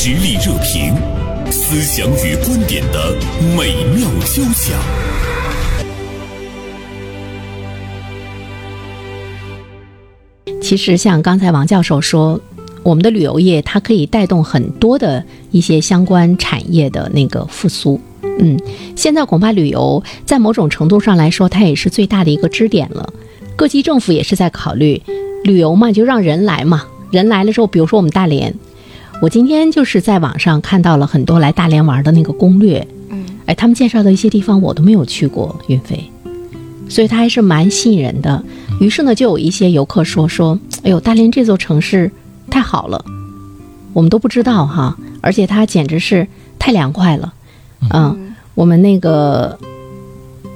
实力热评，思想与观点的美妙交响。其实，像刚才王教授说，我们的旅游业它可以带动很多的一些相关产业的那个复苏。嗯，现在恐怕旅游在某种程度上来说，它也是最大的一个支点了。各级政府也是在考虑旅游嘛，就让人来嘛。人来了之后，比如说我们大连，我今天就是在网上看到了很多来大连玩的那个攻略。嗯，哎，他们介绍的一些地方我都没有去过，云飞，所以它还是蛮吸引人的。于是呢，就有一些游客说说，哎呦，大连这座城市太好了，我们都不知道哈，而且它简直是太凉快了。嗯，我们那个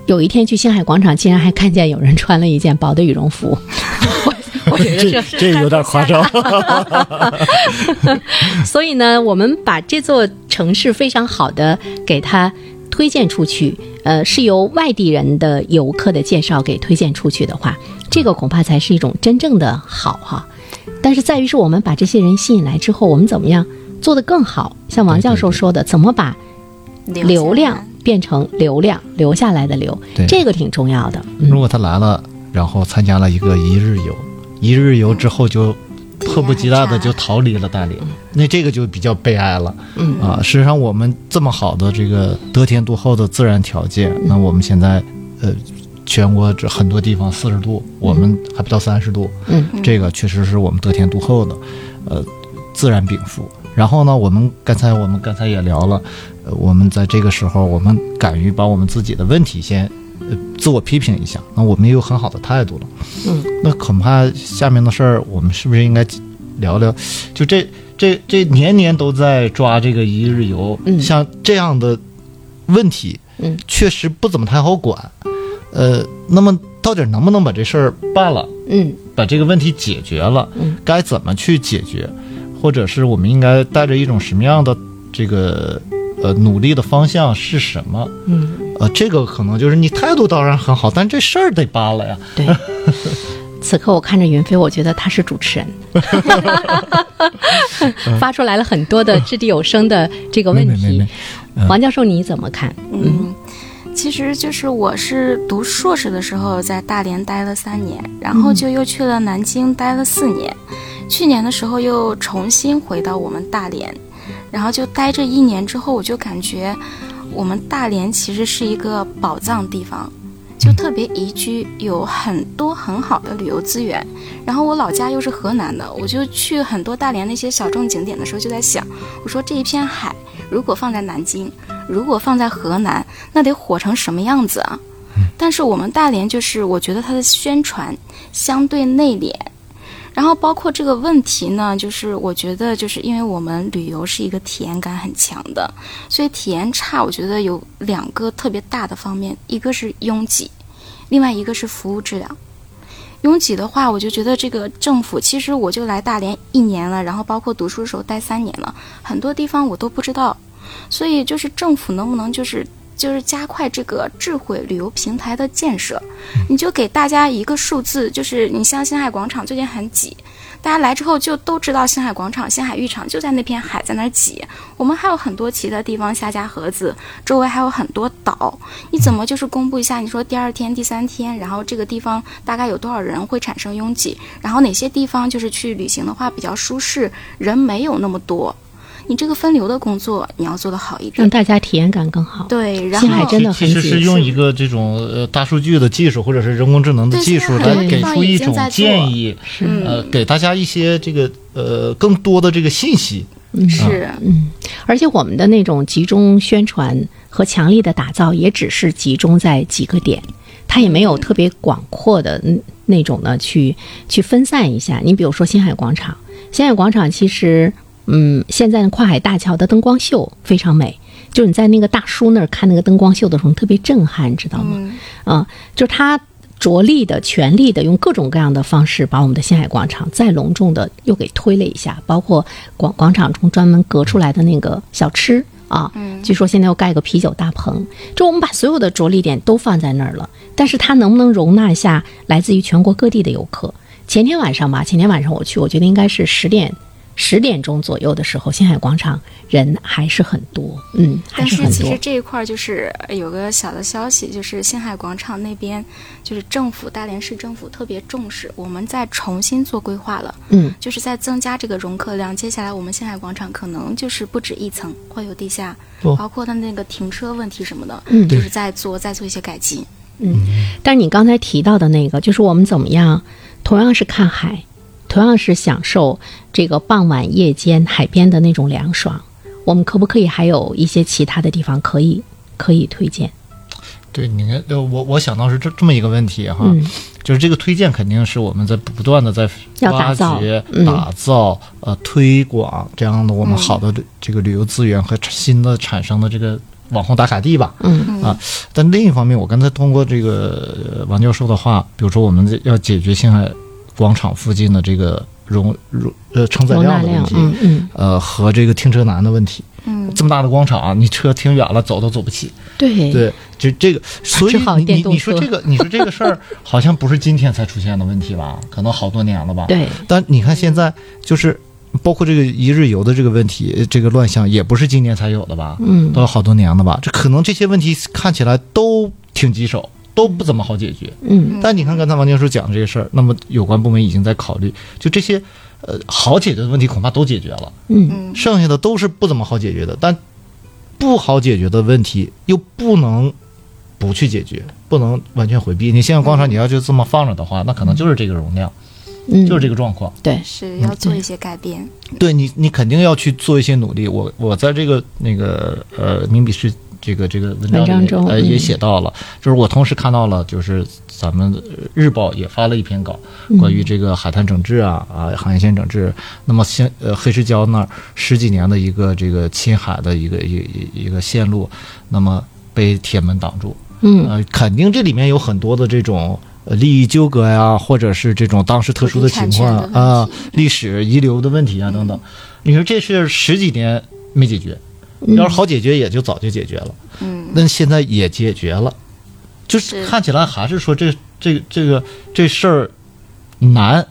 有一天去星海广场，竟然还看见有人穿了一件薄的羽绒服。我觉得这这有点夸张。所以呢，我们把这座城市非常好的给它推荐出去，呃，是由外地人的游客的介绍给推荐出去的话，这个恐怕才是一种真正的好哈。但是在于是我们把这些人吸引来之后，我们怎么样做得更好？像王教授说的，怎么把流量变成流量留下来的流，这个挺重要的。嗯如果他来了，然后参加了一个一日游，一日游之后就迫不及待的就逃离了大理，那这个就比较悲哀了。嗯啊，事实上我们这么好的这个得天独厚的自然条件，那我们现在呃。全国这很多地方四十度，我们还不到三十度，嗯，这个确实是我们得天独厚的，呃，自然禀赋。然后呢，我们刚才我们刚才也聊了，呃，我们在这个时候，我们敢于把我们自己的问题先呃自我批评一下，那我们也有很好的态度了。嗯，那恐怕下面的事儿，我们是不是应该聊聊？就这这这年年都在抓这个一日游，嗯像这样的问题，嗯，确实不怎么太好管。呃，那么到底能不能把这事儿办了？嗯把这个问题解决了，嗯该怎么去解决，或者是我们应该带着一种什么样的这个呃努力的方向是什么？嗯，呃，这个可能就是你态度当然很好，但这事儿得扒了呀。对。此刻我看着云飞，我觉得他是主持人，发出来了很多的掷地有声的这个问题没没没没。嗯王教授你怎么看？嗯，其实就是我是读硕士的时候在大连待了三年，然后就又去了南京待了四年，去年的时候又重新回到我们大连，然后就待这一年之后，我就感觉我们大连其实是一个宝藏地方。就特别宜居，有很多很好的旅游资源。然后我老家又是河南的，我就去很多大连那些小众景点的时候，就在想，我说这一片海如果放在南京，如果放在河南，那得火成什么样子啊？但是我们大连就是，我觉得它的宣传相对内敛，然后包括这个问题呢，就是我觉得就是因为我们旅游是一个体验感很强的，所以体验差，我觉得有两个特别大的方面，一个是拥挤，另外一个是服务质量。拥挤的话，我就觉得这个政府，其实我就来大连一年了，然后包括读书的时候待三年了，很多地方我都不知道，所以就是政府能不能就是就是加快这个智慧旅游平台的建设，你就给大家一个数字，就是你像星海广场最近很挤，大家来之后就都知道星海广场、星海浴场就在那片海，在那儿挤。我们还有很多其他地方，下家河子周围还有很多岛，你怎么就是公布一下？你说第二天、第三天，然后这个地方大概有多少人会产生拥挤？然后哪些地方就是去旅行的话比较舒适，人没有那么多？你这个分流的工作你要做得好一点。让大家体验感更好。对，然后星海真的很其实是用一个这种呃大数据的技术，或者是人工智能的技术来给出一种已经在建议，嗯呃，给大家一些这个呃更多的这个信息。是嗯，而且我们的那种集中宣传和强力的打造，也只是集中在几个点，它也没有特别广阔的嗯那种呢，去去分散一下。你比如说星海广场，星海广场其实，嗯，现在的跨海大桥的灯光秀非常美，就是你在那个大叔那儿看那个灯光秀的时候，特别震撼，知道吗？嗯啊，就是他着力的、全力的，用各种各样的方式把我们的星海广场再隆重的又给推了一下，包括广广场中专门隔出来的那个小吃啊，据说现在又盖个啤酒大棚，就我们把所有的着力点都放在那儿了，但是它能不能容纳下来自于全国各地的游客？前天晚上吧，前天晚上我去，我觉得应该是十点十点钟左右的时候，星海广场人还是很多，嗯，还但是很多。其实这一块儿就是呃有个小的消息，就是星海广场那边，就是政府大连市政府特别重视，我们在重新做规划了，嗯，就是在增加这个容客量。接下来我们星海广场可能就是不止一层，会有地下，哦包括它那个停车问题什么的，嗯就是在做在做一些改进。嗯但是你刚才提到的那个，就是我们怎么样，同样是看海，同样是享受这个傍晚夜间海边的那种凉爽，我们可不可以还有一些其他的地方可以可以推荐？对，你看，呃我我想到是这这么一个问题哈，嗯就是这个推荐肯定是我们在不断的在挖要打造打造、呃推广这样的我们好的这个旅游资源和新的产生的这个网红打卡地吧。嗯啊，但另一方面，我刚才通过这个呃王教授的话，比如说我们要解决星海广场附近的这个容容呃承载量，的问题，嗯嗯，呃和这个停车难的问题。嗯，这么大的广场，你车停远了，走都走不起。对对，就这个，所以你你说这个，你说这个事儿，好像不是今天才出现的问题吧？可能好多年了吧？。对，但你看现在，就是包括这个一日游的这个问题，这个乱象也不是今年才有的吧？嗯都有好多年了吧？这可能这些问题看起来都挺棘手，都不怎么好解决。嗯但你看刚才王教授讲的这些事儿，那么有关部门已经在考虑，就这些呃好解决的问题恐怕都解决了。嗯嗯剩下的都是不怎么好解决的，但不好解决的问题又不能不去解决，不能完全回避。你现在广场你要就这么放着的话，那可能就是这个容量，嗯，就是这个状况。对，是要做一些改变。对你，你肯定要去做一些努力。我我在这个那个呃名笔是这个这个文章文章里呃中嗯也写到了，就是我同时看到了，就是咱们呃日报也发了一篇稿，嗯关于这个海滩整治啊啊海岸线整治。那么现呃黑石礁那儿十几年的一个这个侵海的一个一一一个线路，那么被铁门挡住。嗯呃，肯定这里面有很多的这种呃利益纠葛呀，或者是这种当时特殊的情况啊历史遗留的问题啊等等。你说这是十几年没解决，要是好解决也就早就解决了，嗯，那现在也解决了，就是是。看起来还是说这这这个这事儿难，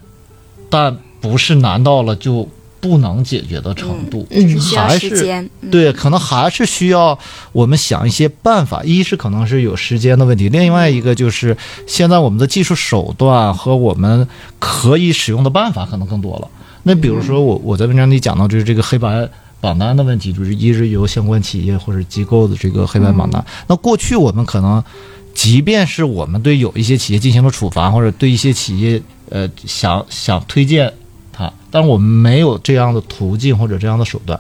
但不是难到了就不能解决的程度，嗯是还是对，可能还是需要我们想一些办法。一是可能是有时间的问题，另外一个就是现在我们的技术手段和我们可以使用的办法可能更多了。那比如说我我在文章里讲到就是这个黑白榜单的问题，就是一日游相关企业或者机构的这个黑白榜单。那过去我们可能。即便是我们对有一些企业进行了处罚，或者对一些企业呃想想推荐它，但是我们没有这样的途径或者这样的手段。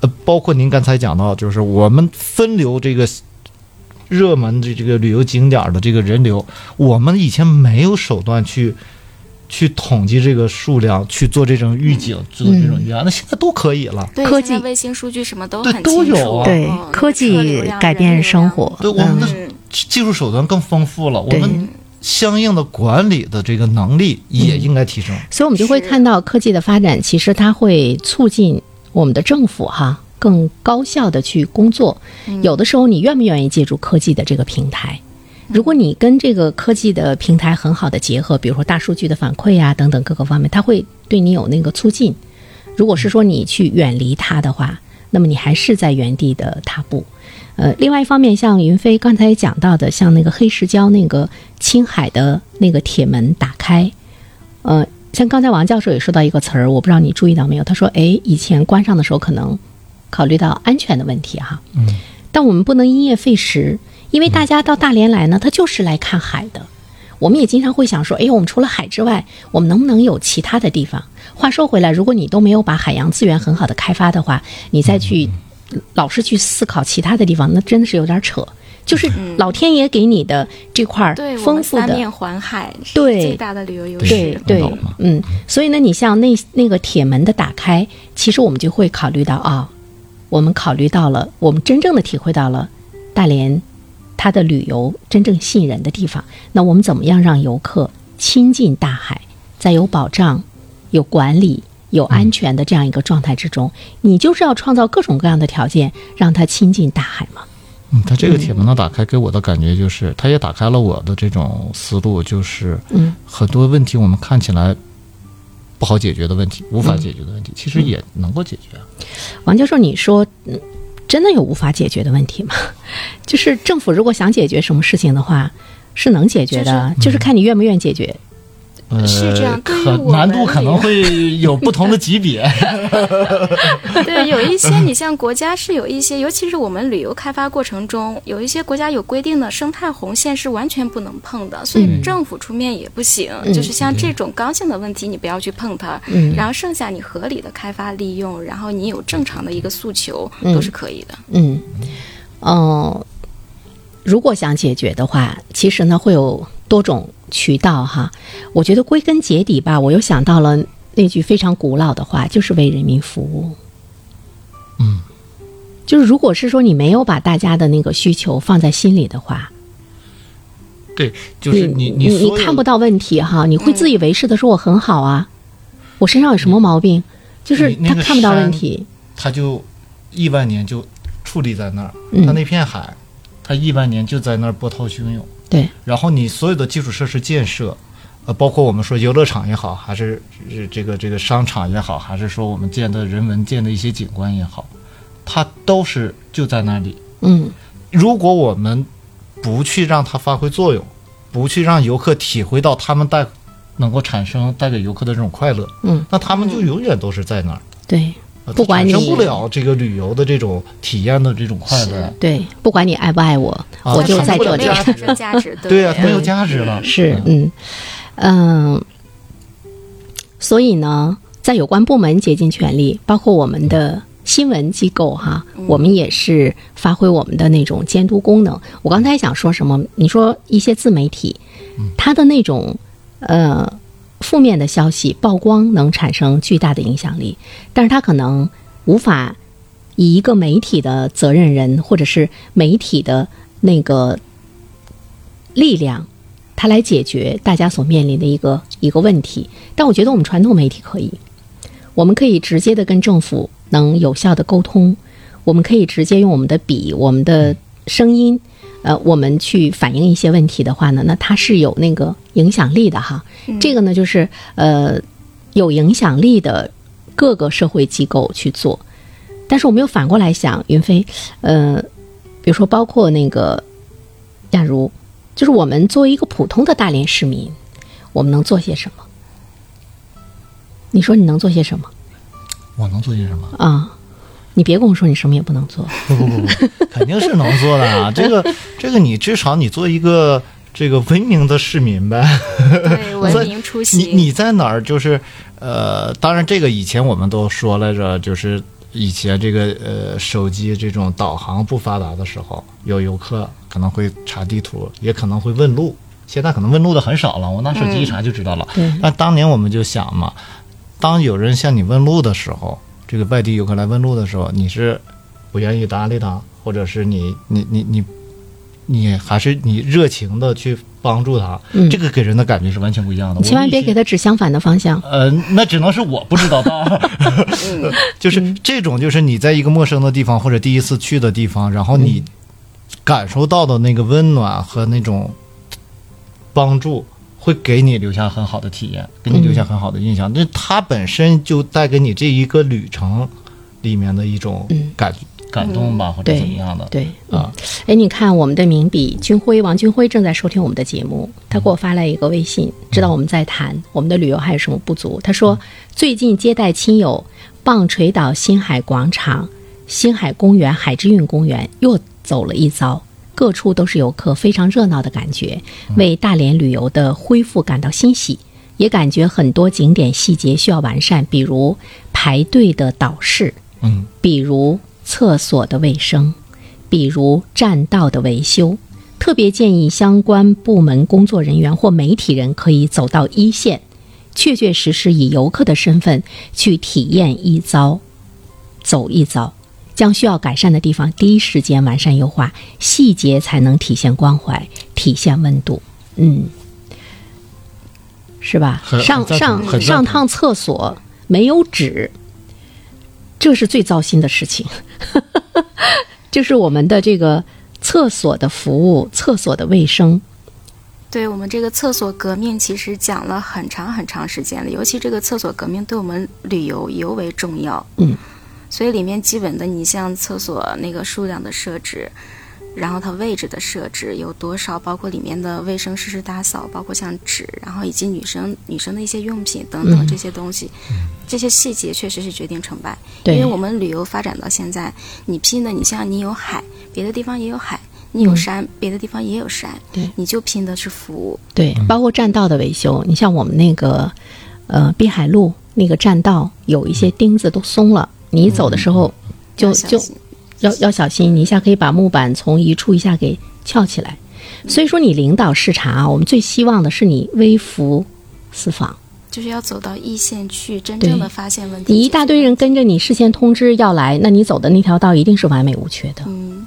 呃，包括您刚才讲到，就是我们分流这个热门的这个旅游景点的这个人流，我们以前没有手段去去统计这个数量，去做这种预警，做这种预案，那现在都可以了。对，科技现在卫星数据什么都对很清楚。都有啊对嗯，科技改变生。活，对我们的嗯技术手段更丰富了，我们相应的管理的这个能力也应该提升。所以我们就会看到科技的发展，其实它会促进我们的政府哈更高效的去工作。有的时候，你愿不愿意借助科技的这个平台？如果你跟这个科技的平台很好的结合，比如说大数据的反馈啊、等等各个方面，它会对你有那个促进。如果是说你去远离它的话，那么你还是在原地的踏步。呃，另外一方面，像云飞刚才讲到的，像那个黑石礁那个青海的那个铁门打开，呃，像刚才王教授也说到一个词儿，我不知道你注意到没有？他说，哎，以前关上的时候可能考虑到安全的问题哈，嗯，但我们不能因噎废食，因为大家到大连来呢，他就是来看海的。我们也经常会想说，哎，我们除了海之外，我们能不能有其他的地方？话说回来，如果你都没有把海洋资源很好的开发的话，你再去老是去思考其他的地方，那真的是有点扯。就是老天爷给你的这块儿对，丰富的面环海，是对最大的旅游优势。对嗯，所以呢，你像那那个铁门的打开，其实我们就会考虑到啊、我们考虑到了，我们真正的体会到了大连它的旅游真正吸引人的地方。那我们怎么样让游客亲近大海，在有保障、有管理、有安全的这样一个状态之中，你就是要创造各种各样的条件，让他亲近大海嘛。嗯，他这个铁门的打开给我的感觉就是，他也打开了我的这种思路，就是嗯很多问题我们看起来不好解决的问题、无法解决的问题，其实也能够解决啊。王教授，你说，嗯，真的有无法解决的问题吗？就是政府如果想解决什么事情的话，是能解决的，就是看你愿不愿意解决。呃，是这样对于可我难度可能会有不同的级别。对，有一些你像国家是有一些，尤其是我们旅游开发过程中，有一些国家有规定的生态红线是完全不能碰的，所以政府出面也不行。嗯就是像这种刚性的问题，你不要去碰它。嗯然后剩下你合理的开发利用，然后你有正常的一个诉求，嗯都是可以的。嗯，呃，如果想解决的话，其实呢会有多种渠道哈。我觉得归根结底吧，我又想到了那句非常古老的话，就是为人民服务。嗯，就是如果是说你没有把大家的那个需求放在心里的话，对，就是你你所有看不到问题哈，你会自以为是的说我很好啊，我身上有什么毛病？就是他看不到问题。他就亿万年就矗立在那儿，嗯它那片海，他亿万年就在那儿波涛汹涌。对，然后你所有的基础设施建设，呃，包括我们说游乐场也好，还是是这个这个商场也好，还是说我们建的人文建的一些景观也好，它都是就在那里。嗯如果我们不去让它发挥作用，不去让游客体会到他们带能够产生带给游客的这种快乐，嗯，那他们就永远都是在那儿。对呃不管你它产生不了这个旅游的这种体验的这种快乐，对，不管你爱不爱我，啊我就在这里。对呀、它没有价值了。是，嗯嗯，所以呢，在有关部门竭尽全力，包括我们的新闻机构哈，我们也是发挥我们的那种监督功能。我刚才想说什么？你说一些自媒体，它的那种呃负面的消息曝光能产生巨大的影响力，但是它可能无法以一个媒体的责任人或者是媒体的那个力量，它来解决大家所面临的一个一个问题。但我觉得我们传统媒体可以，我们可以直接的跟政府能有效的沟通，我们可以直接用我们的笔、我们的声音，呃，我们去反映一些问题的话呢，那它是有那个影响力的哈。这个呢，就是呃有影响力的各个社会机构去做。但是我们又反过来想，云飞，呃，比如说包括那个亚茹，就是我们作为一个普通的大连市民，我们能做些什么？你说你能做些什么我能做些什么？啊？你别跟我说你什么也不能做。不不不不，肯定是能做的啊！这 个这个，你至少你做一个这个文明的市民呗。对，文明出你行。你你在哪儿？就是呃，当然这个以前我们都说来着，就是以前这个呃手机这种导航不发达的时候，有游客可能会查地图，也可能会问路。现在可能问路的很少了，我拿手机一查就知道了。对但当年我们就想嘛，当有人向你问路的时候，这个外地游客来问路的时候，你是不愿意搭理他，或者是你你你你你还是你热情的去帮助他，嗯。这个给人的感觉是完全不一样的。千万别给他指相反的方向。呃，那只能是我不知道的，就是这种，就是你在一个陌生的地方或者第一次去的地方，然后你感受到的那个温暖和那种帮助，会给你留下很好的体验，给你留下很好的印象。那它本身就带给你这一个旅程里面的一种感感动吧，或者怎么样的。对，啊，哎，你看我们的名笔军辉王军辉正在收听我们的节目，他给我发来一个微信，知道我们在谈我们的旅游还有什么不足。他说最近接待亲友，棒槌岛新海广场、新海公园、海之韵公园又走了一遭。各处都是游客，非常热闹的感觉，为大连旅游的恢复感到欣喜，也感觉很多景点细节需要完善，比如排队的导视，嗯，比如厕所的卫生，比如栈道的维修。特别建议相关部门工作人员或媒体人可以走到一线，确确实实以游客的身份去体验一遭，走一遭，将需要改善的地方第一时间完善优化，细节才能体现关怀，体现温度。嗯，是吧？上上上趟厕所没有纸，这是最糟心的事情。就是我们的这个厕所的服务、厕所的卫生对我们这个厕所革命，其实讲了很长很长时间了。尤其这个厕所革命对我们旅游尤为重要。嗯，所以里面基本的，你像厕所那个数量的设置，然后它位置的设置有多少，包括里面的卫生设施打扫，包括像纸，然后以及女生女生的一些用品等等嗯这些东西，这些细节确实是决定成败。对因为我们旅游发展到现在，你拼的，你像你有海，别的地方也有海；你有嗯山，别的地方也有山。对你就拼的是服务。对，包括栈道的维修，你像我们那个呃碧海路那个栈道，有一些钉子都松了，你走的时候就就要要要小心，你一下可以把木板从一处一下给翘起来。所以说，你领导视察啊，我们最希望的是你微服私访。就是要走到一线去，真正的发现问题。你一大堆人跟着你，事先通知要来，那你走的那条道一定是完美无缺的。嗯，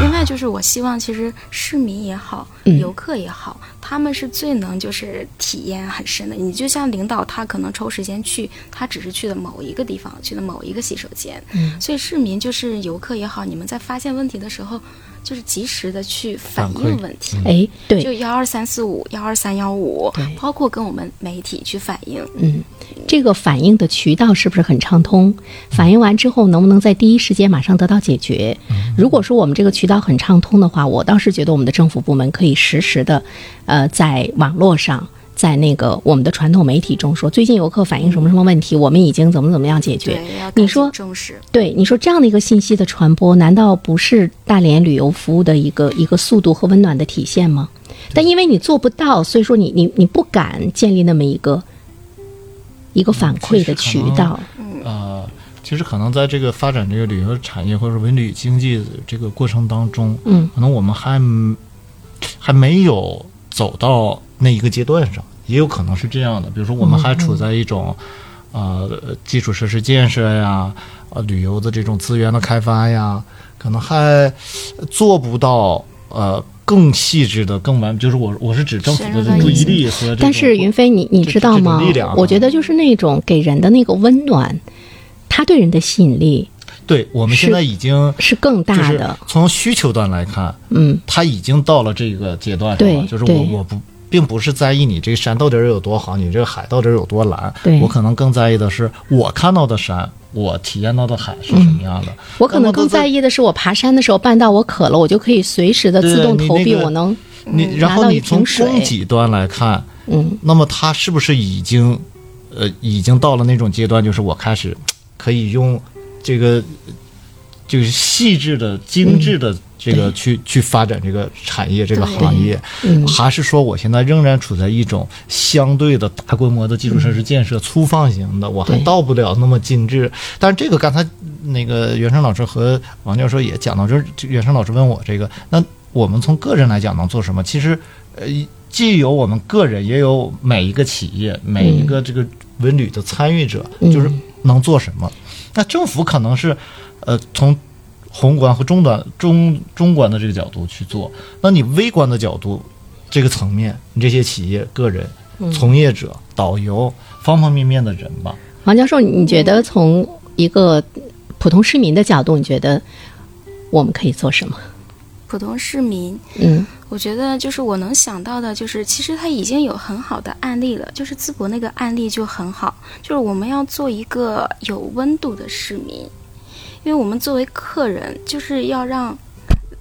另外就是我希望，其实市民也好，嗯游客也好，他们是最能就是体验很深的。你就像领导，他可能抽时间去，他只是去的某一个地方，去的某一个洗手间。嗯所以市民就是游客也好，你们在发现问题的时候，就是及时的去反映问题。哎，对，就幺二三四五、幺二三幺五对，包括跟我们媒体去反映。嗯，这个反映的渠道是不是很畅通？反映完之后，能不能在第一时间马上得到解决？如果说我们这个渠道很畅通的话，我倒是觉得我们的政府部门可以实时的，呃，在网络上。在那个我们的传统媒体中说，最近游客反映什么什么问题，我们已经怎么怎么样解决。你说重视。对，你说这样的一个信息的传播，难道不是大连旅游服务的一个一个速度和温暖的体现吗？但因为你做不到，所以说你你你不敢建立那么一个一个反馈的渠道。呃，其实可能在这个发展这个旅游产业或者文旅经济这个过程当中，嗯，可能我们还还没有走到那一个阶段上，也有可能是这样的。比如说，我们还处在一种、呃基础设施建设呀，呃旅游的这种资源的开发呀，可能还做不到呃更细致的、更完，就是我我是指政府的注意力和但是云飞，你你知道吗力量啊？我觉得就是那种给人的那个温暖，他对人的吸引力对我们现在已经是更大的。从需求端来看，嗯，他已经到了这个阶段了。就是我我不并不是在意你这个山到底有多好，你这个海到底有多蓝。对我可能更在意的是我看到的山，我体验到的海是什么样的。我可能更在意的是，我爬山的时候绊到我渴了，我就可以随时的自动投币，你那个我能你然后你从供给端来看，嗯那么它是不是已经呃已经到了那种阶段，就是我开始可以用这个就是细致的、精致的这个去去发展这个产业、这个行业，嗯。还是说我现在仍然处在一种相对的大规模的基础设施建设、粗放型的，我还到不了那么精致。但是这个刚才那个袁生老师和王教授也讲到，就是袁生老师问我这个，那我们从个人来讲能做什么？其实，呃，既有我们个人，也有每一个企业、每一个这个文旅的参与者，嗯。就是能做什么。那政府可能是，呃，从宏观和中端、中中观的这个角度去做。那你微观的角度，这个层面，你这些企业、个人、从业者、导游，方方面面的人吧，王教授，你觉得从一个普通市民的角度，你觉得我们可以做什么？普通市民，嗯。我觉得就是我能想到的，就是其实他已经有很好的案例了，就是淄博那个案例就很好，就是我们要做一个有温度的市民，因为我们作为客人，就是要让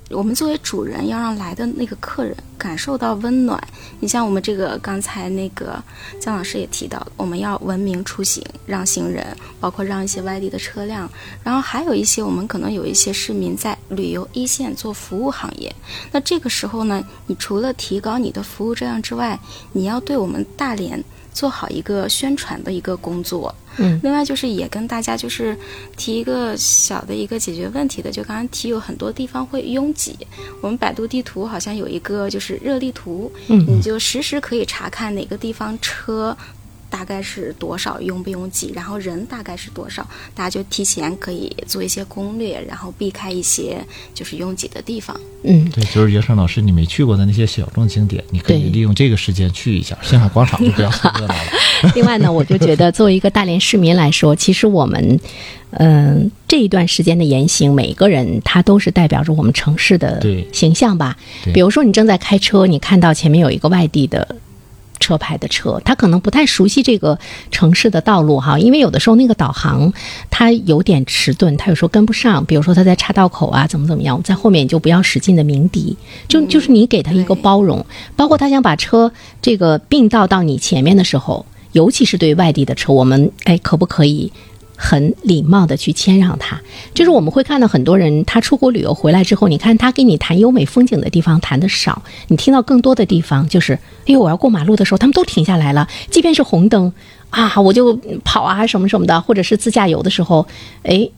我们作为主人，要让来的那个客人感受到温暖。你像我们这个刚才那个姜老师也提到，我们要文明出行，让行人，包括让一些外地的车辆，然后还有一些我们可能有一些市民在旅游一线做服务行业。那这个时候呢，你除了提高你的服务质量之外，你要对我们大连做好一个宣传的一个工作。嗯另外就是也跟大家就是提一个小的一个解决问题的，就刚刚提有很多地方会拥挤，我们百度地图好像有一个就是热力图，嗯你就实时可以查看哪个地方车。大概是多少拥不拥挤，然后人大概是多少，大家就提前可以做一些攻略，然后避开一些就是拥挤的地方。嗯，对，就是袁生老师你没去过的那些小众景点，你可以利用这个时间去一下。星海广场就不要太热闹了。另外呢，我就觉得作为一个大连市民来说，其实我们，嗯、这一段时间的言行，每个人他都是代表着我们城市的形象吧。比如说，你正在开车，你看到前面有一个外地的。车牌的车，他可能不太熟悉这个城市的道路哈，因为有的时候那个导航它有点迟钝，他有时候跟不上。比如说他在岔道口啊，怎么怎么样，在后面你就不要使劲的鸣笛，就就是你给他一个包容，包括他想把车这个并道到你前面的时候，尤其是对外地的车，我们哎可不可以很礼貌的去谦让他？就是我们会看到很多人，他出国旅游回来之后，你看他跟你谈优美风景的地方谈的少，你听到更多的地方就是，哎呦，我要过马路的时候，他们都停下来了，即便是红灯啊，我就跑啊什么什么的，或者是自驾游的时候，哎。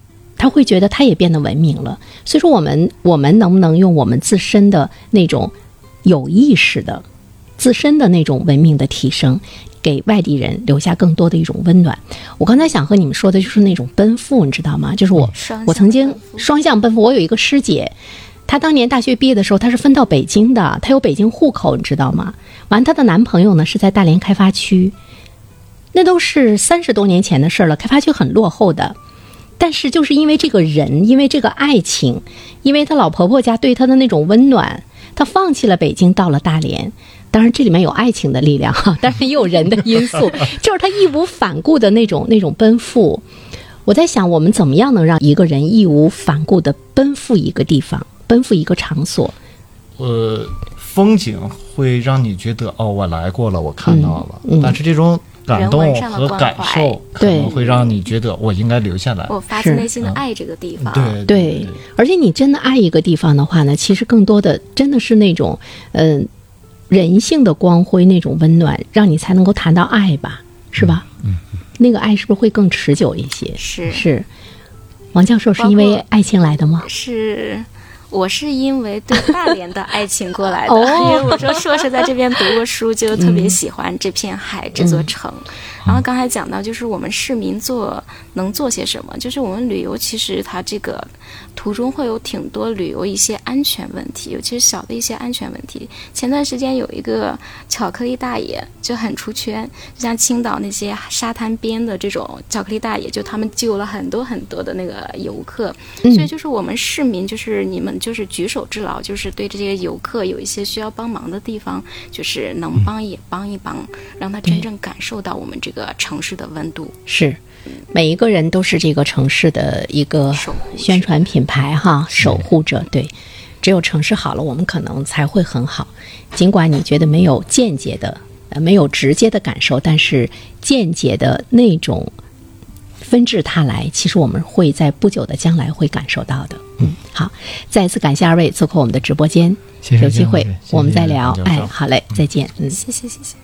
他会觉得他也变得文明了，所以说我们我们能不能用我们自身的那种有意识的、自身的那种文明的提升，给外地人留下更多的一种温暖？我刚才想和你们说的就是那种奔赴，你知道吗？就是我我曾经双向奔赴，我有一个师姐。她当年大学毕业的时候，她是分到北京的，她有北京户口，你知道吗？完，她的男朋友呢是在大连开发区，那都是三十多年前的事儿了，开发区很落后的。但是就是因为这个人，因为这个爱情，因为她老婆婆家对她的那种温暖，她放弃了北京，到了大连。当然，这里面有爱情的力量哈，当然也有人的因素，就是他义无反顾的那种那种奔赴。我在想，我们怎么样能让一个人义无反顾的奔赴一个地方，奔赴一个场所？呃，风景会让你觉得哦，我来过了，我看到了，嗯嗯但是这种感动和感受可能对会让你觉得我应该留下来。我发自内心的嗯爱这个地方。对对，而且你真的爱一个地方的话呢，其实更多的真的是那种，嗯、人性的光辉，那种温暖，让你才能够谈到爱吧，是吧？嗯，那个爱是不是会更持久一些？是是。王教授是因为爱情来的吗？是，我是因为对大连的爱情过来的，哦因为我说硕士在这边读过书，就特别喜欢这片海、这座城。然后刚才讲到，就是我们市民做能做些什么，就是我们旅游其实它这个途中会有挺多旅游一些安全问题，尤其是小的一些安全问题。前段时间有一个巧克力大爷就很出圈，就像青岛那些沙滩边的这种巧克力大爷，就他们救了很多很多的那个游客，嗯。所以就是我们市民，就是你们就是举手之劳，就是对这些游客有一些需要帮忙的地方，就是能帮也帮一帮，让他真正感受到我们这个城市的温度。是，每一个人都是这个城市的一个守护者宣传品牌哈，守护者。对，只有城市好了，我们可能才会很好。尽管你觉得没有间接的、呃没有直接的感受，但是间接的那种纷至沓来，其实我们会在不久的将来会感受到的。嗯，好，再次感谢二位做客我们的直播间，谢谢有机会谢谢我们再聊。哎好嘞，再见。嗯。谢谢谢谢。